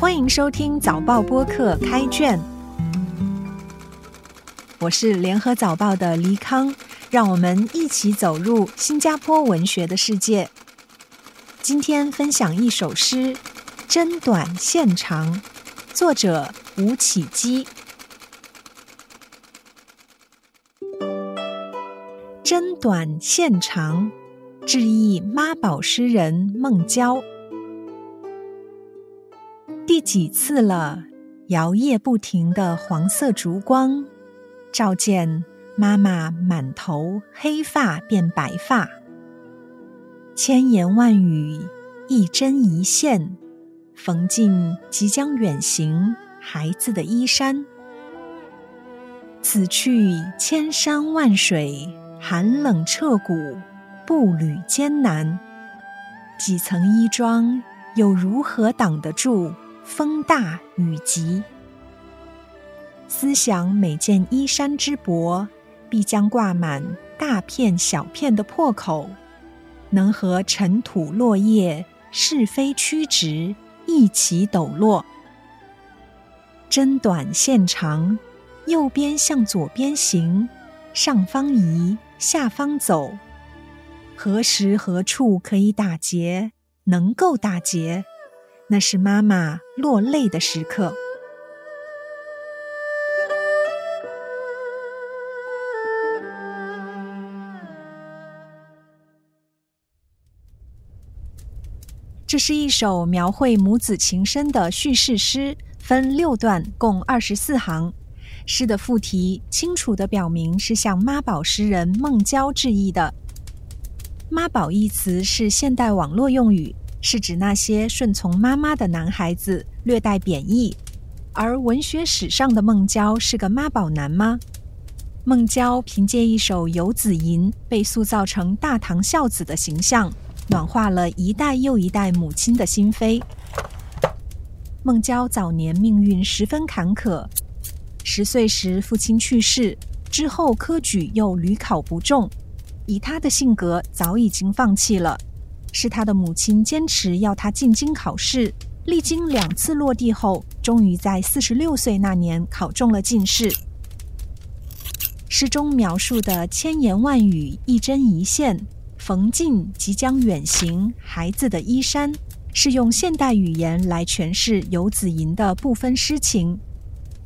欢迎收听早报播客开卷，我是联合早报的黎康，让我们一起走入新加坡文学的世界。今天分享一首诗《真短线长》，作者吴启基。真短线长，致意妈宝诗人孟郊。第几次了？摇曳不停的黄色烛光，照见妈妈满头黑发变白发。千言万语，一针一线，缝进即将远行孩子的衣衫。此去千山万水。寒冷彻骨，步履艰难，几层衣装又如何挡得住风大雨急？思想每件衣衫之薄，必将挂满大片小片的破口，能和尘土落叶、是非曲直一起抖落。针短线长，右边向左边行，上方移。下方走，何时何处可以打结？能够打结，那是妈妈落泪的时刻。这是一首描绘母子情深的叙事诗，分六段，共二十四行。诗的副题清楚地表明是向妈宝诗人孟郊致意的。妈宝一词是现代网络用语，是指那些顺从妈妈的男孩子，略带贬义。而文学史上的孟郊是个妈宝男吗？孟郊凭借一首《游子吟》被塑造成大唐孝子的形象，暖化了一代又一代母亲的心扉。孟郊早年命运十分坎坷。十岁时，父亲去世之后，科举又屡考不中。以他的性格，早已经放弃了。是他的母亲坚持要他进京考试，历经两次落地后，终于在四十六岁那年考中了进士。诗中描述的千言万语、一针一线，缝进即将远行孩子的衣衫，是用现代语言来诠释游子吟的部分诗情。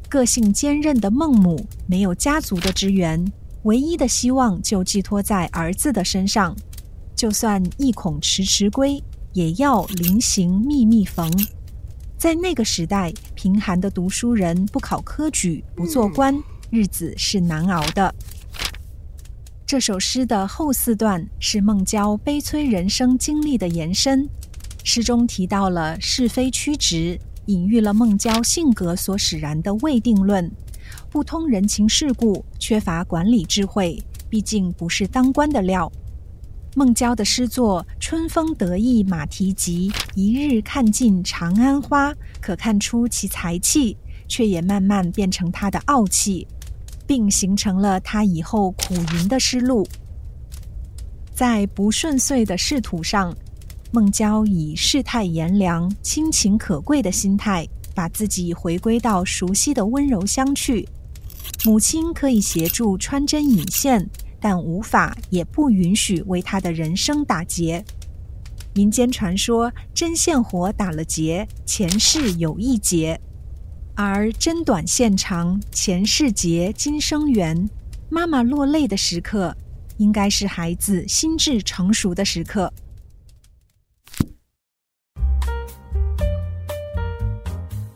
个性坚韧的孟母没有家族的支援，唯一的希望就寄托在儿子的身上。就算一恐迟迟归，也要临行密密缝。在那个时代，贫寒的读书人不考科举，不做官，日子是难熬的。这首诗的后四段是孟郊悲催人生经历的延伸，诗中提到了是非曲直。隐喻了孟郊性格所使然的未定论，不通人情世故，缺乏管理智慧，毕竟不是当官的料。孟郊的诗作“春风得意马蹄疾，一日看尽长安花”，可看出其才气，却也慢慢变成他的傲气，并形成了他以后苦吟的诗路。在不顺遂的仕途上。孟郊以世态炎凉、亲情可贵的心态，把自己回归到熟悉的温柔乡去。母亲可以协助穿针引线，但无法也不允许为他的人生打结。民间传说，针线活打了结，前世有一劫；而针短线长，前世结，今生缘。妈妈落泪的时刻，应该是孩子心智成熟的时刻。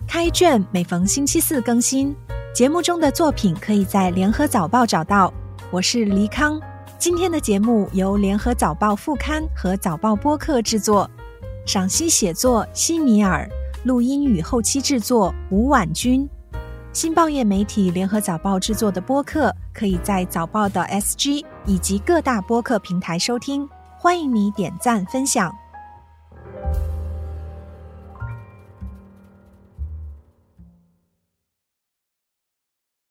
开卷每逢星期四更新，节目中的作品可以在联合早报找到。我是黎康，今天的节目由联合早报副刊和早报播客制作，赏析写作西米尔，录音与后期制作吴婉君。新报业媒体联合早报制作的播客，可以在早报的 SG 以及各大播客平台收听，欢迎你点赞分享。